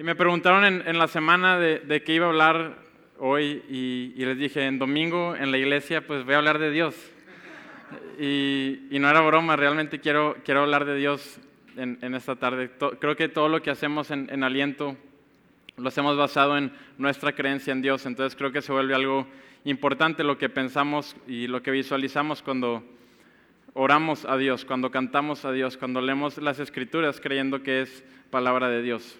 Y me preguntaron en, la semana de, qué iba a hablar hoy y, les dije, en domingo en la iglesia, pues voy a hablar de Dios. Y, no era broma, realmente quiero, quiero hablar de Dios en, esta tarde. creo que todo lo que hacemos en, Aliento lo hacemos basado en nuestra creencia en Dios, entonces creo que se vuelve algo importante lo que pensamos y lo que visualizamos cuando oramos a Dios, cuando cantamos a Dios, cuando leemos las escrituras creyendo que es palabra de Dios.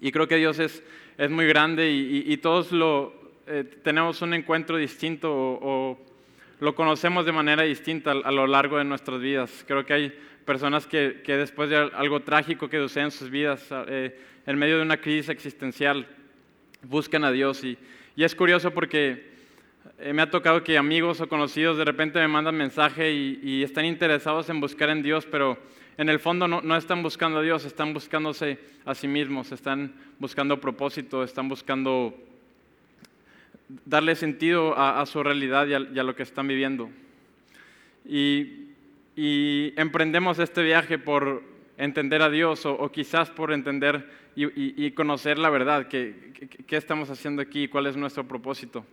Y creo que Dios es, es muy grande y, todos lo, eh, tenemos un encuentro distinto o, lo conocemos de manera distinta a, lo largo de nuestras vidas. Creo que hay personas que, que después de algo trágico que sucede en sus vidas, eh, en medio de una crisis existencial, buscan a Dios. Y, y es curioso porque eh, me ha tocado que amigos o conocidos de repente me mandan mensaje y, y están interesados en buscar en Dios, pero en el fondo no, están buscando a Dios, están buscándose a sí mismos, están buscando propósito, están buscando darle sentido a, su realidad y a, lo que están viviendo. Y, emprendemos este viaje por entender a Dios o, quizás por entender y, conocer la verdad, qué estamos haciendo aquí, cuál es nuestro propósito.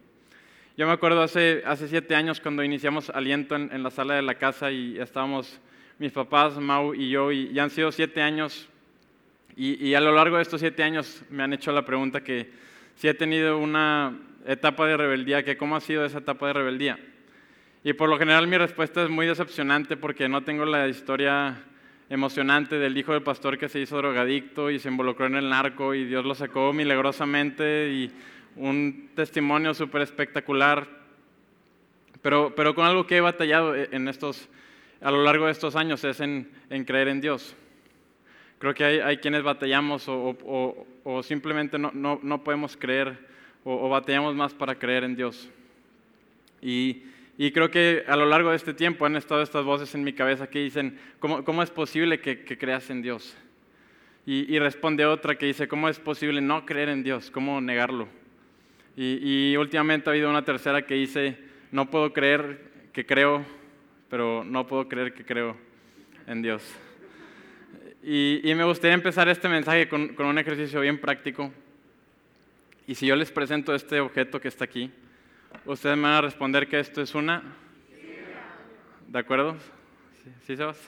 Yo me acuerdo hace, hace siete años cuando iniciamos Aliento en, en la sala de la casa y estábamos mis papás, Mau y yo, y, han sido siete años. Y, a lo largo de estos siete años me han hecho la pregunta que si he tenido una etapa de rebeldía, que cómo ha sido esa etapa de rebeldía. Y por lo general mi respuesta es muy decepcionante porque no tengo la historia emocionante del hijo del pastor que se hizo drogadicto y se involucró en el narco y Dios lo sacó milagrosamente y un testimonio súper espectacular, pero, pero con algo que he batallado en estos a lo largo de estos años es en, creer en Dios. Creo que hay, quienes batallamos o, simplemente no, podemos creer o, batallamos más para creer en Dios. Y, creo que a lo largo de este tiempo han estado estas voces en mi cabeza que dicen, ¿cómo, es posible que, creas en Dios? Y, responde otra que dice, ¿cómo es posible no creer en Dios? ¿Cómo negarlo? Y, y últimamente ha habido una tercera que dice, no puedo creer que creo pero no puedo creer que creo en Dios. Y, me gustaría empezar este mensaje con, un ejercicio bien práctico. Y si yo les presento este objeto que está aquí, ustedes me van a responder que esto es una... ¿De acuerdo? ¿Sí, ¿Sí, Sebas?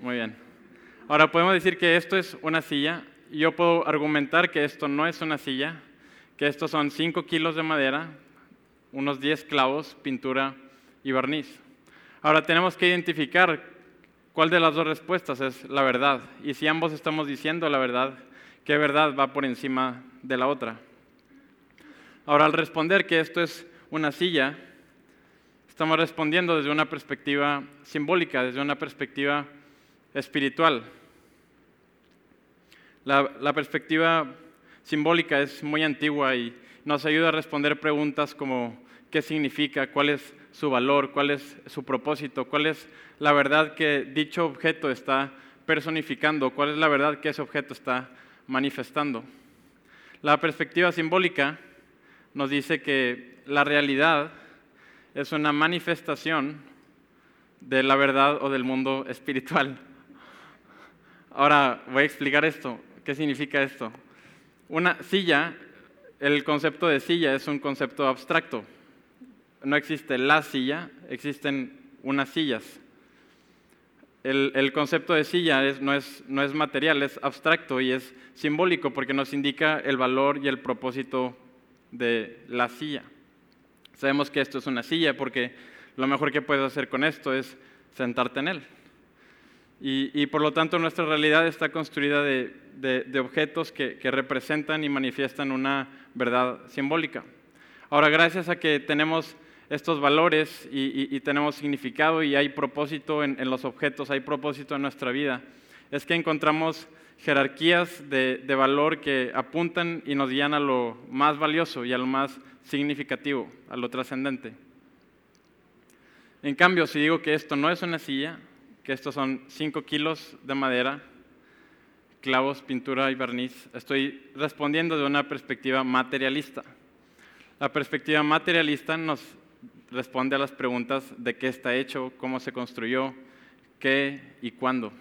Muy bien. Ahora podemos decir que esto es una silla. Y yo puedo argumentar que esto no es una silla, que estos son 5 kilos de madera, unos 10 clavos, pintura y barniz. Ahora tenemos que identificar cuál de las dos respuestas es la verdad. Y si ambos estamos diciendo la verdad, ¿qué verdad va por encima de la otra? Ahora, al responder que esto es una silla, estamos respondiendo desde una perspectiva simbólica, desde una perspectiva espiritual. La, la, perspectiva simbólica es muy antigua y nos ayuda a responder preguntas como qué significa, cuál es su valor, cuál es su propósito, cuál es la verdad que dicho objeto está personificando, cuál es la verdad que ese objeto está manifestando. La perspectiva simbólica nos dice que la realidad es una manifestación de la verdad o del mundo espiritual. Ahora voy a explicar esto. ¿Qué significa esto? Una silla, el concepto de silla es un concepto abstracto no existe la silla, existen unas sillas. El, concepto de silla no, es, material, es abstracto y es simbólico porque nos indica el valor y el propósito de la silla. Sabemos que esto es una silla porque lo mejor que puedes hacer con esto es sentarte en él. Y, por lo tanto nuestra realidad está construida de, objetos que, que, representan y manifiestan una verdad simbólica. Ahora, gracias a que tenemos estos valores y, tenemos significado y hay propósito en, los objetos, hay propósito en nuestra vida, es que encontramos jerarquías de, valor que apuntan y nos guían a lo más valioso y a lo más significativo, a lo trascendente. En cambio, si digo que esto no es una silla, que estos son 5 kilos de madera, clavos, pintura y barniz, estoy respondiendo de una perspectiva materialista. La perspectiva materialista nos responde a las preguntas de qué está hecho, cómo se construyó, qué y cuándo.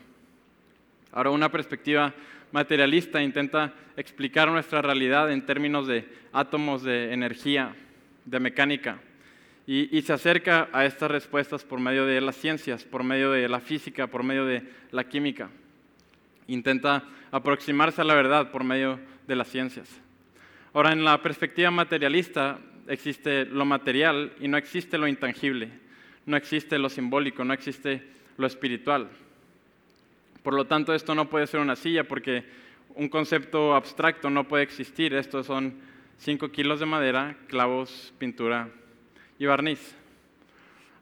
Ahora, una perspectiva materialista intenta explicar nuestra realidad en términos de átomos de energía, de mecánica, y, se acerca a estas respuestas por medio de las ciencias, por medio de la física, por medio de la química. Intenta aproximarse a la verdad por medio de las ciencias. Ahora, en la perspectiva materialista existe lo material y no existe lo intangible, no existe lo simbólico, no existe lo espiritual. Por lo tanto, esto no puede ser una silla porque un concepto abstracto no puede existir. Estos son 5 kilos de madera, clavos, pintura y barniz.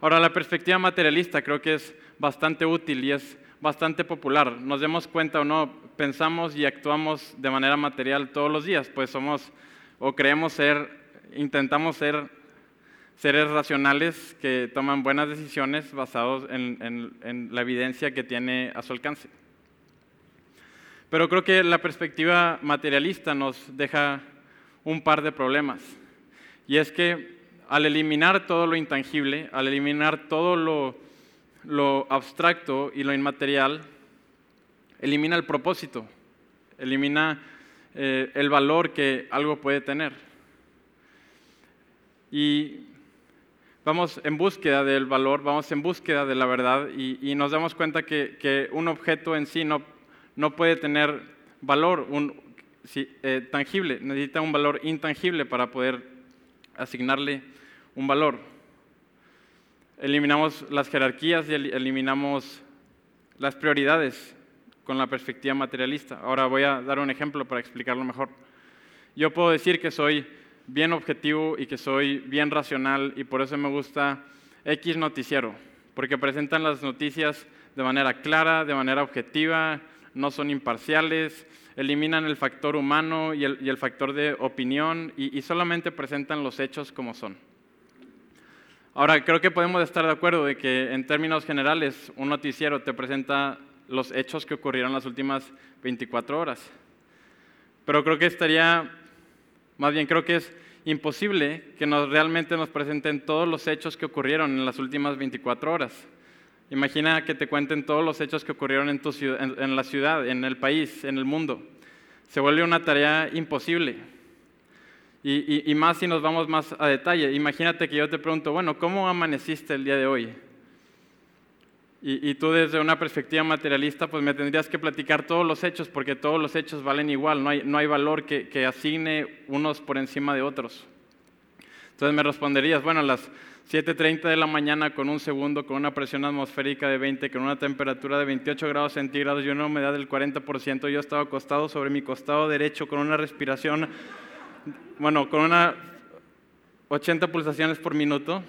Ahora, la perspectiva materialista creo que es bastante útil y es bastante popular. Nos demos cuenta o no, pensamos y actuamos de manera material todos los días, pues somos o creemos ser, intentamos ser seres racionales que toman buenas decisiones basados en, la evidencia que tiene a su alcance. Pero creo que la perspectiva materialista nos deja un par de problemas. Y es que al eliminar todo lo intangible, al eliminar todo lo, abstracto y lo inmaterial, elimina el propósito, elimina eh, el valor que algo puede tener. Y vamos en búsqueda del valor, vamos en búsqueda de la verdad y, nos damos cuenta que, un objeto en sí no, no puede tener valor un, eh, tangible, necesita un valor intangible para poder asignarle un valor. Eliminamos las jerarquías y eliminamos las prioridades con la perspectiva materialista. Ahora voy a dar un ejemplo para explicarlo mejor. Yo puedo decir que soy bien objetivo y que soy bien racional y por eso me gusta X noticiero, porque presentan las noticias de manera clara, de manera objetiva, no son imparciales, eliminan el factor humano y el, factor de opinión y solamente presentan los hechos como son. Ahora, creo que podemos estar de acuerdo de que en términos generales un noticiero te presenta los hechos que ocurrieron las últimas 24 horas. Pero creo que estaría, más bien creo que es imposible que nos realmente nos presenten todos los hechos que ocurrieron en las últimas 24 horas. Imagina que te cuenten todos los hechos que ocurrieron en, tu en la ciudad, en el país, en el mundo. Se vuelve una tarea imposible. Y, más si nos vamos más a detalle. Imagínate que yo te pregunto, bueno, ¿cómo amaneciste el día de hoy? Y, tú desde una perspectiva materialista, pues me tendrías que platicar todos los hechos, porque todos los hechos valen igual, no hay, no hay valor que, que, asigne unos por encima de otros. Entonces me responderías, bueno, a las 7.30 de la mañana con un segundo, con una presión atmosférica de 20, con una temperatura de 28 grados centígrados y una humedad del 40%, yo estaba acostado sobre mi costado derecho con una respiración bueno, con una 80 pulsaciones por minuto,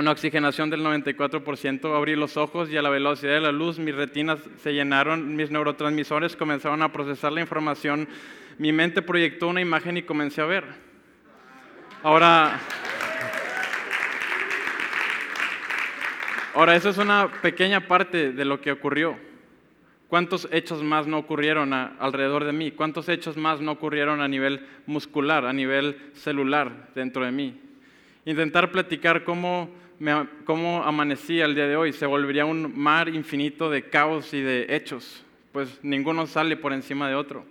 una oxigenación del 94%, abrí los ojos y a la velocidad de la luz mis retinas se llenaron, mis neurotransmisores comenzaron a procesar la información, mi mente proyectó una imagen y comencé a ver. Ahora, ahora eso es una pequeña parte de lo que ocurrió. ¿Cuántos hechos más no ocurrieron alrededor de mí? ¿Cuántos hechos más no ocurrieron a nivel muscular, a nivel celular dentro de mí? Intentar platicar cómo, cómo amanecí el día de hoy se volvería un mar infinito de caos y de hechos, pues ninguno sale por encima de otro.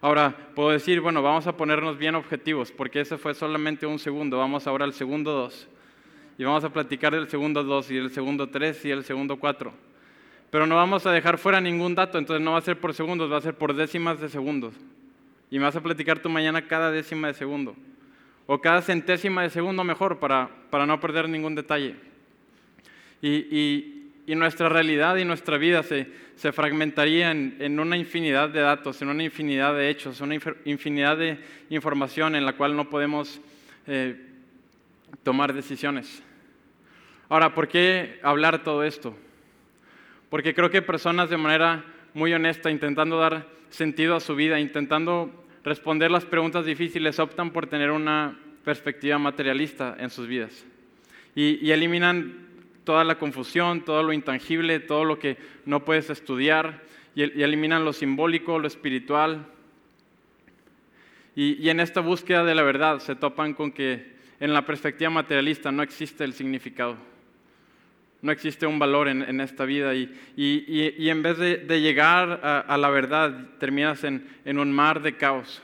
Ahora, puedo decir, bueno, vamos a ponernos bien objetivos, porque ese fue solamente un segundo, vamos ahora al segundo dos. Y vamos a platicar del segundo dos y del segundo tres y el segundo cuatro. Pero no vamos a dejar fuera ningún dato, entonces no va a ser por segundos, va a ser por décimas de segundos. Y me vas a platicar tu mañana cada décima de segundo. O cada centésima de segundo mejor para, para no perder ningún detalle. Y, y, nuestra realidad y nuestra vida se, se fragmentaría en, en, una infinidad de datos, en una infinidad de hechos, una infinidad de información en la cual no podemos eh, tomar decisiones. Ahora, ¿por qué hablar todo esto? porque creo que personas de manera muy honesta, intentando dar sentido a su vida, intentando responder las preguntas difíciles, optan por tener una perspectiva materialista en sus vidas. Y, eliminan toda la confusión, todo lo intangible, todo lo que no puedes estudiar, y, eliminan lo simbólico, lo espiritual. y en esta búsqueda de la verdad se topan con que en la perspectiva materialista no existe el significado no existe un valor en, esta vida y, en vez de, llegar a, la verdad terminas en, un mar de caos,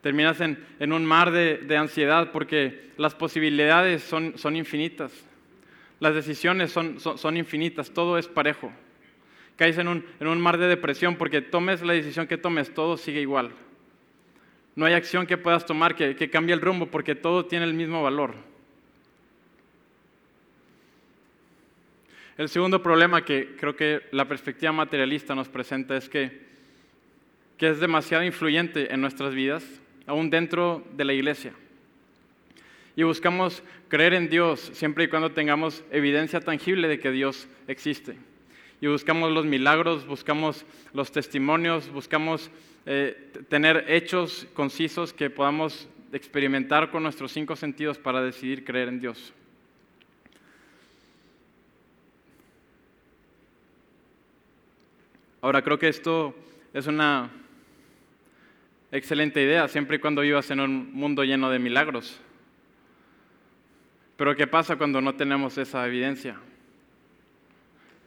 terminas en, un mar de, ansiedad porque las posibilidades son, son infinitas, las decisiones son, son, infinitas, todo es parejo. Caes en un, en un mar de depresión porque tomes la decisión que tomes, todo sigue igual. No hay acción que puedas tomar que, que cambie el rumbo porque todo tiene el mismo valor. El segundo problema que creo que la perspectiva materialista nos presenta es que, es demasiado influyente en nuestras vidas, aún dentro de la iglesia. Y buscamos creer en Dios siempre y cuando tengamos evidencia tangible de que Dios existe. Y buscamos los milagros, buscamos los testimonios, buscamos eh, tener hechos concisos que podamos experimentar con nuestros cinco sentidos para decidir creer en Dios. Ahora creo que esto es una excelente idea siempre y cuando vivas en un mundo lleno de milagros. Pero ¿qué pasa cuando no tenemos esa evidencia?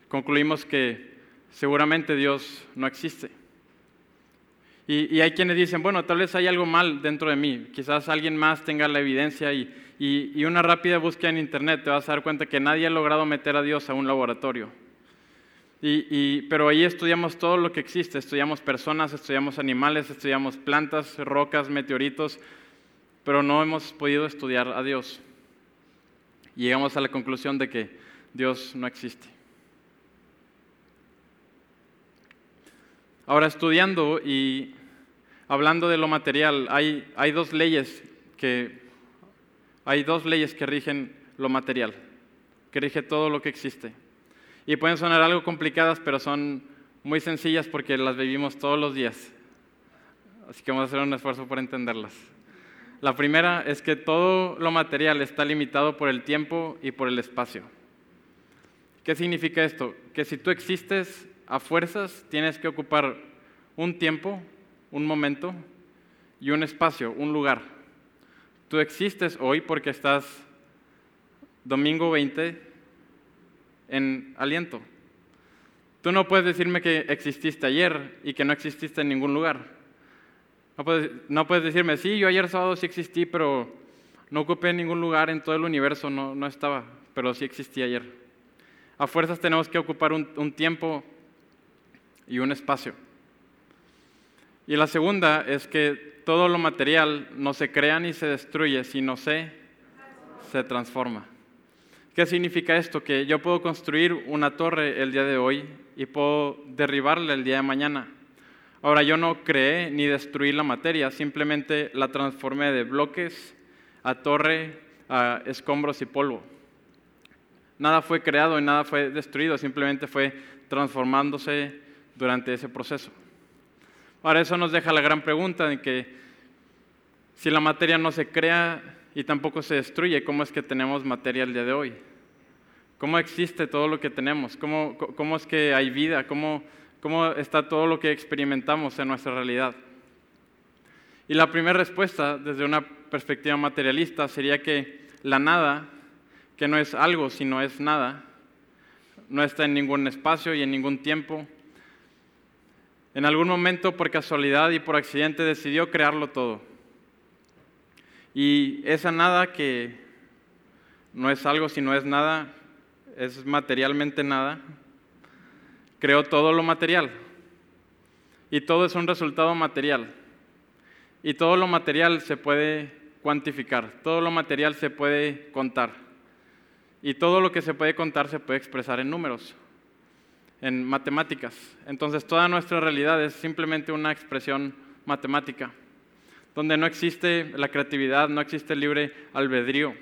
Concluimos que seguramente Dios no existe. Y, hay quienes dicen, bueno, tal vez hay algo mal dentro de mí, quizás alguien más tenga la evidencia y, y una rápida búsqueda en Internet te vas a dar cuenta que nadie ha logrado meter a Dios a un laboratorio. Y, pero ahí estudiamos todo lo que existe, estudiamos personas, estudiamos animales, estudiamos plantas, rocas, meteoritos, pero no hemos podido estudiar a Dios. Y llegamos a la conclusión de que Dios no existe. Ahora estudiando y hablando de lo material, hay, hay dos leyes que hay dos leyes que rigen lo material, que rige todo lo que existe. Y pueden sonar algo complicadas, pero son muy sencillas porque las vivimos todos los días. Así que vamos a hacer un esfuerzo por entenderlas. La primera es que todo lo material está limitado por el tiempo y por el espacio. ¿Qué significa esto? Que si tú existes a fuerzas, tienes que ocupar un tiempo, un momento y un espacio, un lugar. Tú existes hoy porque estás domingo 20 en aliento. Tú no puedes decirme que exististe ayer y que no exististe en ningún lugar. No puedes, decirme, sí, yo ayer sábado sí existí, pero no ocupé ningún lugar en todo el universo, no, estaba, pero sí existí ayer. A fuerzas tenemos que ocupar un, un tiempo y un espacio. Y la segunda es que todo lo material no se crea ni se destruye, sino se, se transforma. ¿Qué significa esto? Que yo puedo construir una torre el día de hoy y puedo derribarla el día de mañana. Ahora, yo no creé ni destruí la materia, simplemente la transformé de bloques a torre, a escombros y polvo. Nada fue creado y nada fue destruido, simplemente fue transformándose durante ese proceso. Ahora, eso nos deja la gran pregunta de que si la materia no se crea y tampoco se destruye, ¿cómo es que tenemos materia el día de hoy? ¿Cómo existe todo lo que tenemos? ¿Cómo, cómo es que hay vida? ¿Cómo, ¿Cómo está todo lo que experimentamos en nuestra realidad? Y la primera respuesta, desde una perspectiva materialista, sería que la nada, que no es algo, sino es nada, no está en ningún espacio y en ningún tiempo. En algún momento, por casualidad y por accidente, decidió crearlo todo. Y esa nada que no es algo, sino es nada, es materialmente nada, creó todo lo material. Y todo es un resultado material. Y todo lo material se puede cuantificar, todo lo material se puede contar. Y todo lo que se puede contar se puede expresar en números, en matemáticas. Entonces toda nuestra realidad es simplemente una expresión matemática, donde no existe la creatividad, no existe libre albedrío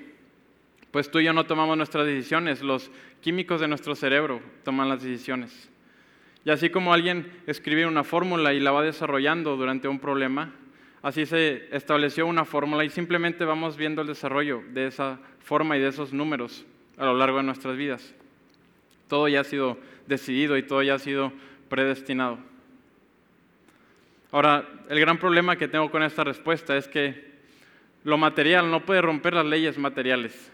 pues tú y yo no tomamos nuestras decisiones, los químicos de nuestro cerebro toman las decisiones. Y así como alguien escribe una fórmula y la va desarrollando durante un problema, así se estableció una fórmula y simplemente vamos viendo el desarrollo de esa forma y de esos números a lo largo de nuestras vidas. Todo ya ha sido decidido y todo ya ha sido predestinado. Ahora, el gran problema que tengo con esta respuesta es que lo material no puede romper las leyes materiales.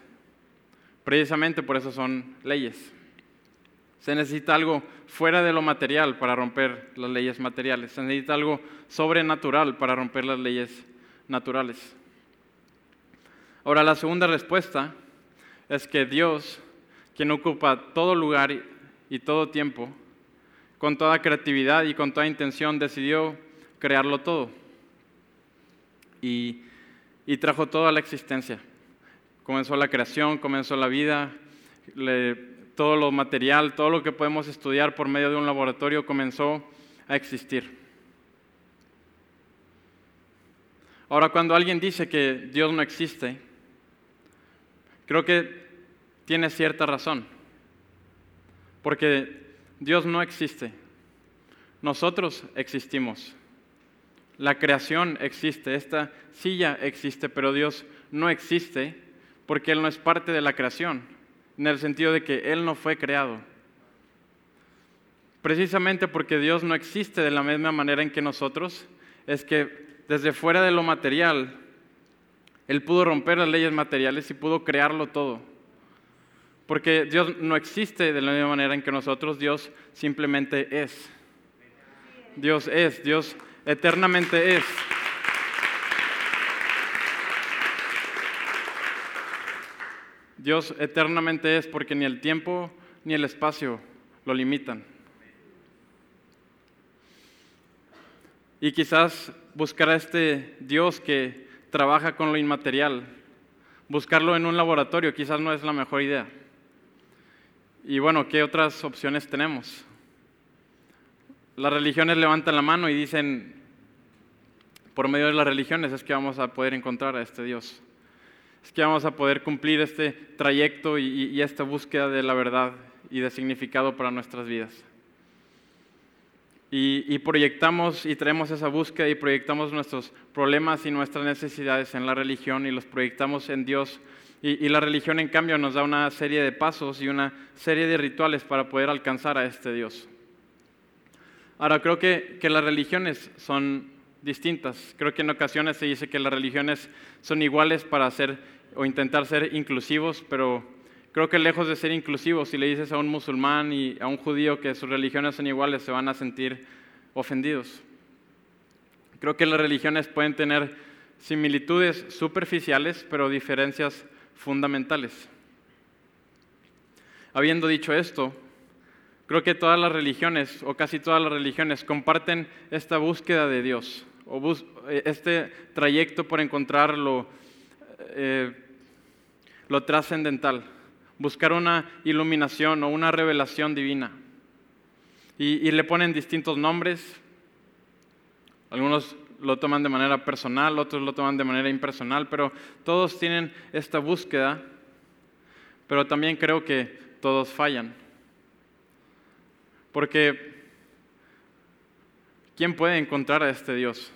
Precisamente por eso son leyes. Se necesita algo fuera de lo material para romper las leyes materiales. Se necesita algo sobrenatural para romper las leyes naturales. Ahora, la segunda respuesta es que Dios, quien ocupa todo lugar y todo tiempo, con toda creatividad y con toda intención, decidió crearlo todo. Y, y trajo todo a la existencia. Comenzó la creación, comenzó la vida, todo lo material, todo lo que podemos estudiar por medio de un laboratorio comenzó a existir. Ahora, cuando alguien dice que Dios no existe, creo que tiene cierta razón, porque Dios no existe, nosotros existimos. La creación existe, esta silla existe, pero Dios no existe porque Él no es parte de la creación, en el sentido de que Él no fue creado. Precisamente porque Dios no existe de la misma manera en que nosotros, es que desde fuera de lo material, Él pudo romper las leyes materiales y pudo crearlo todo. Porque Dios no existe de la misma manera en que nosotros, Dios simplemente es. Dios es, Dios eternamente es. Dios eternamente es porque ni el tiempo ni el espacio lo limitan. Y quizás buscar a este Dios que trabaja con lo inmaterial, buscarlo en un laboratorio quizás no es la mejor idea. Y bueno, ¿qué otras opciones tenemos? Las religiones levantan la mano y dicen, por medio de las religiones es que vamos a poder encontrar a este Dios es que vamos a poder cumplir este trayecto y, esta búsqueda de la verdad y de significado para nuestras vidas. Y, proyectamos y traemos esa búsqueda y proyectamos nuestros problemas y nuestras necesidades en la religión y los proyectamos en Dios. Y, la religión, en cambio, nos da una serie de pasos y una serie de rituales para poder alcanzar a este Dios. Ahora, creo que, que las religiones son distintas. Creo que en ocasiones se dice que las religiones son iguales para hacer o intentar ser inclusivos, pero creo que lejos de ser inclusivos, si le dices a un musulmán y a un judío que sus religiones son iguales, se van a sentir ofendidos. Creo que las religiones pueden tener similitudes superficiales, pero diferencias fundamentales. Habiendo dicho esto, creo que todas las religiones, o casi todas las religiones, comparten esta búsqueda de Dios, o eh, este trayecto por encontrar lo, eh, lo trascendental, buscar una iluminación o una revelación divina. Y, le ponen distintos nombres, algunos lo toman de manera personal, otros lo toman de manera impersonal, pero todos tienen esta búsqueda, pero también creo que todos fallan. Porque ¿quién puede encontrar a este Dios?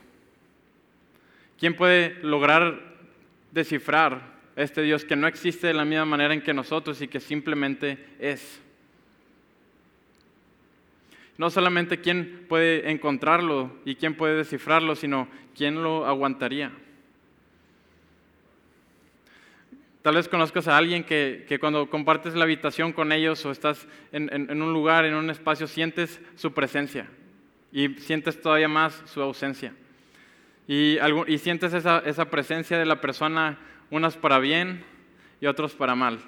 ¿Quién puede lograr descifrar a este Dios que no existe de la misma manera en que nosotros y que simplemente es? No solamente quién puede encontrarlo y quién puede descifrarlo, sino quién lo aguantaría. Tal vez conozcas a alguien que, cuando compartes la habitación con ellos o estás en, un lugar, en un espacio, sientes su presencia y sientes todavía más su ausencia. Y, sientes esa, presencia de la persona, unas para bien y otros para mal.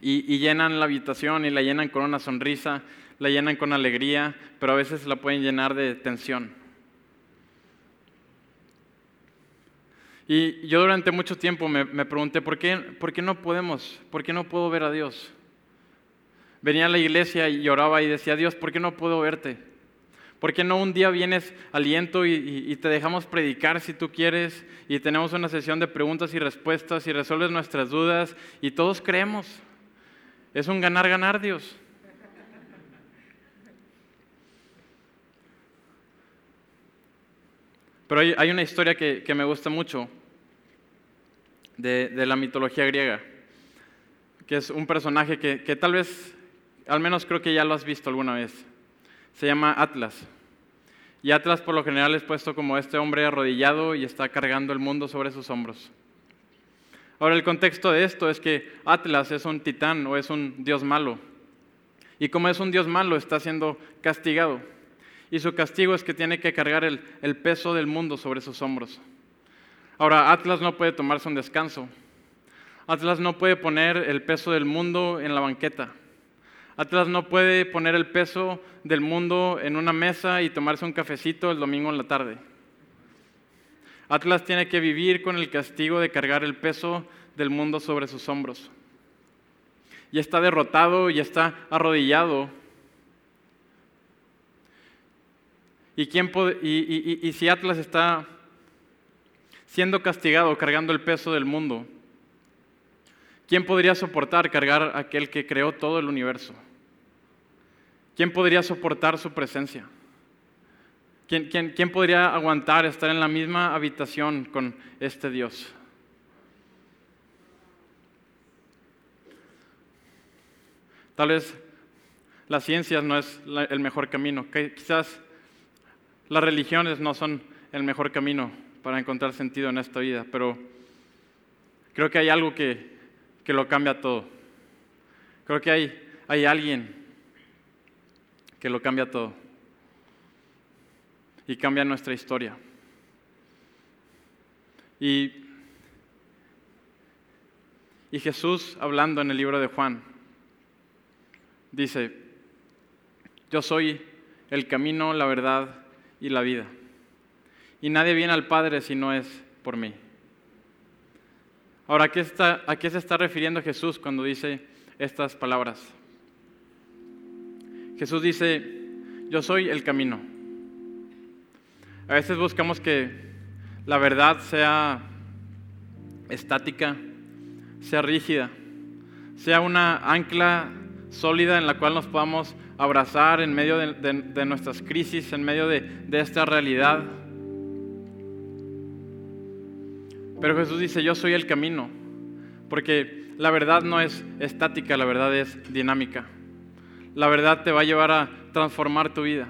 Y, llenan la habitación y la llenan con una sonrisa, la llenan con alegría, pero a veces la pueden llenar de tensión. Y yo durante mucho tiempo me, me pregunté, ¿por qué, ¿por qué no podemos? ¿Por qué no puedo ver a Dios? Venía a la iglesia y lloraba y decía, Dios, ¿por qué no puedo verte? ¿Por qué no un día vienes aliento y, te dejamos predicar si tú quieres y tenemos una sesión de preguntas y respuestas y resuelves nuestras dudas y todos creemos? Es un ganar-ganar, Dios. Pero hay, una historia que, me gusta mucho de, la mitología griega, que es un personaje que, que tal vez, al menos creo que ya lo has visto alguna vez se llama Atlas. Y Atlas por lo general es puesto como este hombre arrodillado y está cargando el mundo sobre sus hombros. Ahora el contexto de esto es que Atlas es un titán o es un dios malo. Y como es un dios malo, está siendo castigado. Y su castigo es que tiene que cargar el, peso del mundo sobre sus hombros. Ahora, Atlas no puede tomarse un descanso. Atlas no puede poner el peso del mundo en la banqueta. Atlas no puede poner el peso del mundo en una mesa y tomarse un cafecito el domingo en la tarde. Atlas tiene que vivir con el castigo de cargar el peso del mundo sobre sus hombros. Y está derrotado y está arrodillado. ¿Y, quién y si Atlas está siendo castigado, cargando el peso del mundo, ¿quién podría soportar cargar a aquel que creó todo el universo? ¿Quién podría soportar su presencia? ¿Quién, quién, podría aguantar estar en la misma habitación con este Dios? Tal vez las ciencias no es el mejor camino, quizás las religiones no son el mejor camino para encontrar sentido en esta vida, pero creo que hay algo que, que lo cambia todo. Creo que hay, hay alguien que lo cambia todo y cambia nuestra historia. Y, y Jesús, hablando en el libro de Juan, dice, yo soy el camino, la verdad y la vida. Y nadie viene al Padre si no es por mí. Ahora, ¿a qué, está, ¿a qué se está refiriendo Jesús cuando dice estas palabras? Jesús dice, yo soy el camino. A veces buscamos que la verdad sea estática, sea rígida, sea una ancla sólida en la cual nos podamos abrazar en medio de, nuestras crisis, en medio de, de esta realidad. Pero Jesús dice, yo soy el camino, porque la verdad no es estática, la verdad es dinámica. La verdad te va a llevar a transformar tu vida.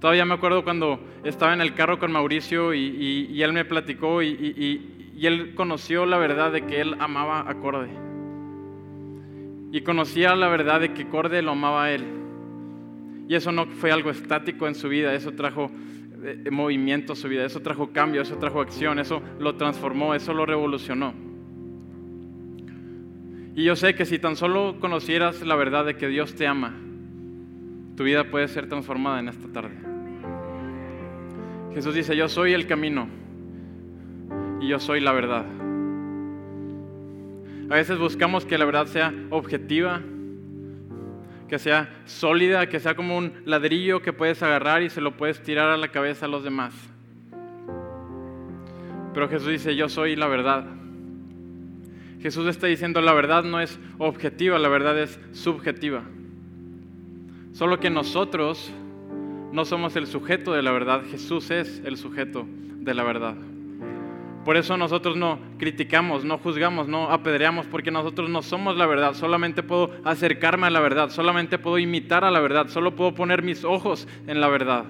Todavía me acuerdo cuando estaba en el carro con Mauricio y, él me platicó y, y, él conoció la verdad de que él amaba a Corde. Y conocía la verdad de que Corde lo amaba a él. Y eso no fue algo estático en su vida, eso trajo eh, movimiento a su vida, eso trajo cambio, eso trajo acción, eso lo transformó, eso lo revolucionó. Y yo sé que si tan solo conocieras la verdad de que Dios te ama, tu vida puede ser transformada en esta tarde. Jesús dice, yo soy el camino y yo soy la verdad. A veces buscamos que la verdad sea objetiva, que sea sólida, que sea como un ladrillo que puedes agarrar y se lo puedes tirar a la cabeza a los demás. Pero Jesús dice, yo soy la verdad. Jesús está diciendo, la verdad no es objetiva, la verdad es subjetiva. Solo que nosotros no somos el sujeto de la verdad, Jesús es el sujeto de la verdad. Por eso nosotros no criticamos, no juzgamos, no apedreamos, porque nosotros no somos la verdad. Solamente puedo acercarme a la verdad, solamente puedo imitar a la verdad, solo puedo poner mis ojos en la verdad.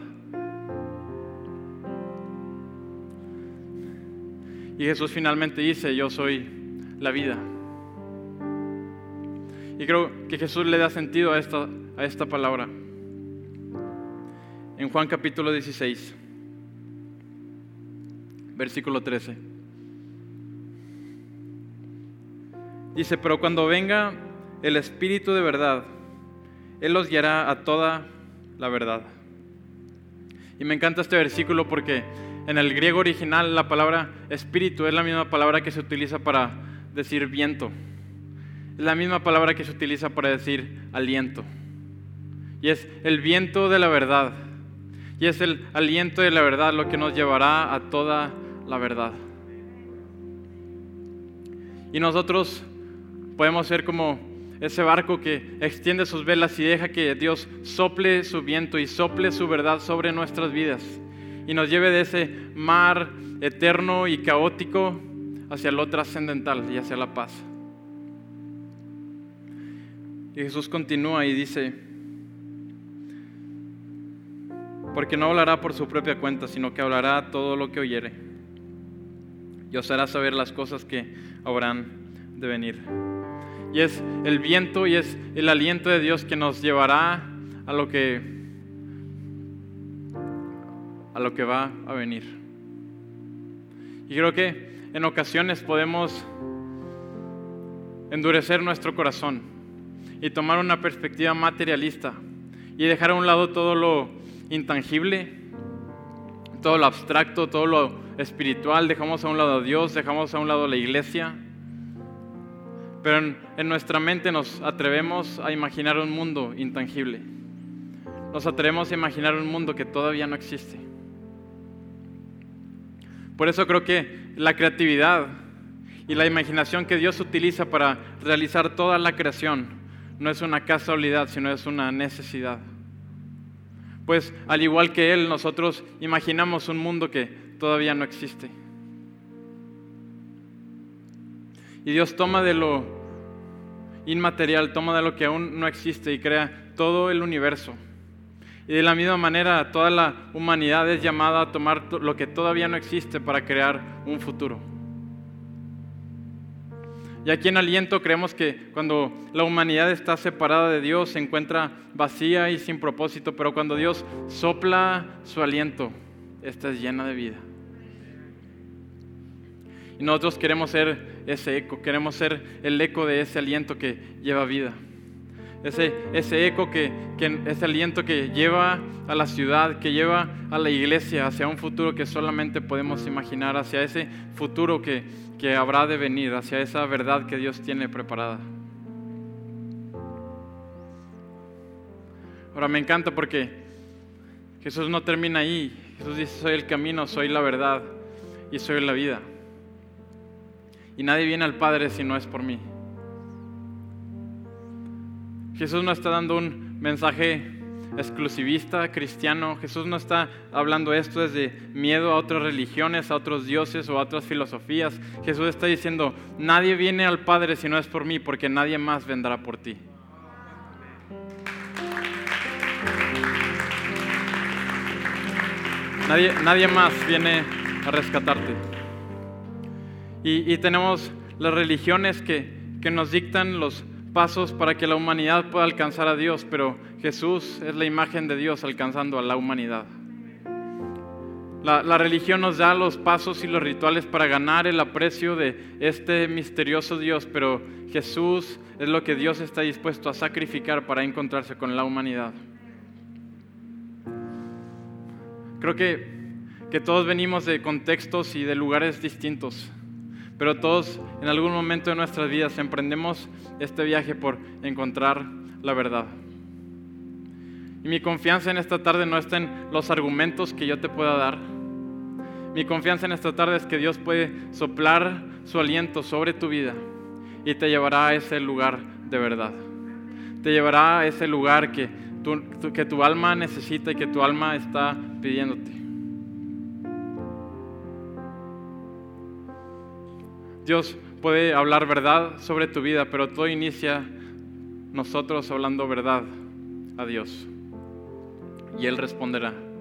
Y Jesús finalmente dice, yo soy la vida. Y creo que Jesús le da sentido a esta, a esta palabra en Juan capítulo 16, versículo 13. Dice, pero cuando venga el Espíritu de verdad, Él los guiará a toda la verdad. Y me encanta este versículo porque en el griego original la palabra espíritu es la misma palabra que se utiliza para decir viento. Es la misma palabra que se utiliza para decir aliento. Y es el viento de la verdad y es el aliento de la verdad lo que nos llevará a toda la verdad. Y nosotros podemos ser como ese barco que extiende sus velas y deja que Dios sople su viento y sople su verdad sobre nuestras vidas y nos lleve de ese mar eterno y caótico hacia lo trascendental y hacia la paz. Y Jesús continúa y dice, porque no hablará por su propia cuenta, sino que hablará todo lo que oyere. y os hará saber las cosas que habrán de venir. Y es el viento y es el aliento de Dios que nos llevará a lo que a lo que va a venir. Y creo que en ocasiones podemos endurecer nuestro corazón y tomar una perspectiva materialista y dejar a un lado todo lo intangible, todo lo abstracto, todo lo espiritual, dejamos a un lado a Dios, dejamos a un lado a la iglesia. Pero en, en, nuestra mente nos atrevemos a imaginar un mundo intangible. Nos atrevemos a imaginar un mundo que todavía no existe. Por eso creo que la creatividad y la imaginación que Dios utiliza para realizar toda la creación no es una casualidad, sino es una necesidad. Pues al igual que Él, nosotros imaginamos un mundo que todavía no existe. Y Dios toma de lo inmaterial, toma de lo que aún no existe y crea todo el universo. Y de la misma manera, toda la humanidad es llamada a tomar lo que todavía no existe para crear un futuro. Y aquí en Aliento creemos que cuando la humanidad está separada de Dios se encuentra vacía y sin propósito, pero cuando Dios sopla su aliento, esta es llena de vida. Y nosotros queremos ser ese eco, queremos ser el eco de ese aliento que lleva vida. Ese, ese eco que, que, ese aliento que lleva a la ciudad, que lleva a la iglesia hacia un futuro que solamente podemos imaginar, hacia ese futuro que, que habrá de venir, hacia esa verdad que Dios tiene preparada. Ahora me encanta porque Jesús no termina ahí. Jesús dice, soy el camino, soy la verdad y soy la vida. Y nadie viene al Padre si no es por mí. Jesús no está dando un mensaje exclusivista cristiano. Jesús no está hablando esto desde miedo a otras religiones, a otros dioses o a otras filosofías. Jesús está diciendo, nadie viene al Padre si no es por mí, porque nadie más vendrá por ti. Nadie, nadie más viene a rescatarte. Y, tenemos las religiones que, que nos dictan los pasos para que la humanidad pueda alcanzar a Dios, pero Jesús es la imagen de Dios alcanzando a la humanidad. La, la, religión nos da los pasos y los rituales para ganar el aprecio de este misterioso Dios, pero Jesús es lo que Dios está dispuesto a sacrificar para encontrarse con la humanidad. Creo que, que todos venimos de contextos y de lugares distintos pero todos en algún momento de nuestras vidas emprendemos este viaje por encontrar la verdad. Y mi confianza en esta tarde no está en los argumentos que yo te pueda dar. Mi confianza en esta tarde es que Dios puede soplar su aliento sobre tu vida y te llevará a ese lugar de verdad. Te llevará a ese lugar que tu, que tu alma necesita y que tu alma está pidiéndote. Dios puede hablar verdad sobre tu vida, pero todo inicia nosotros hablando verdad a Dios. Y Él responderá.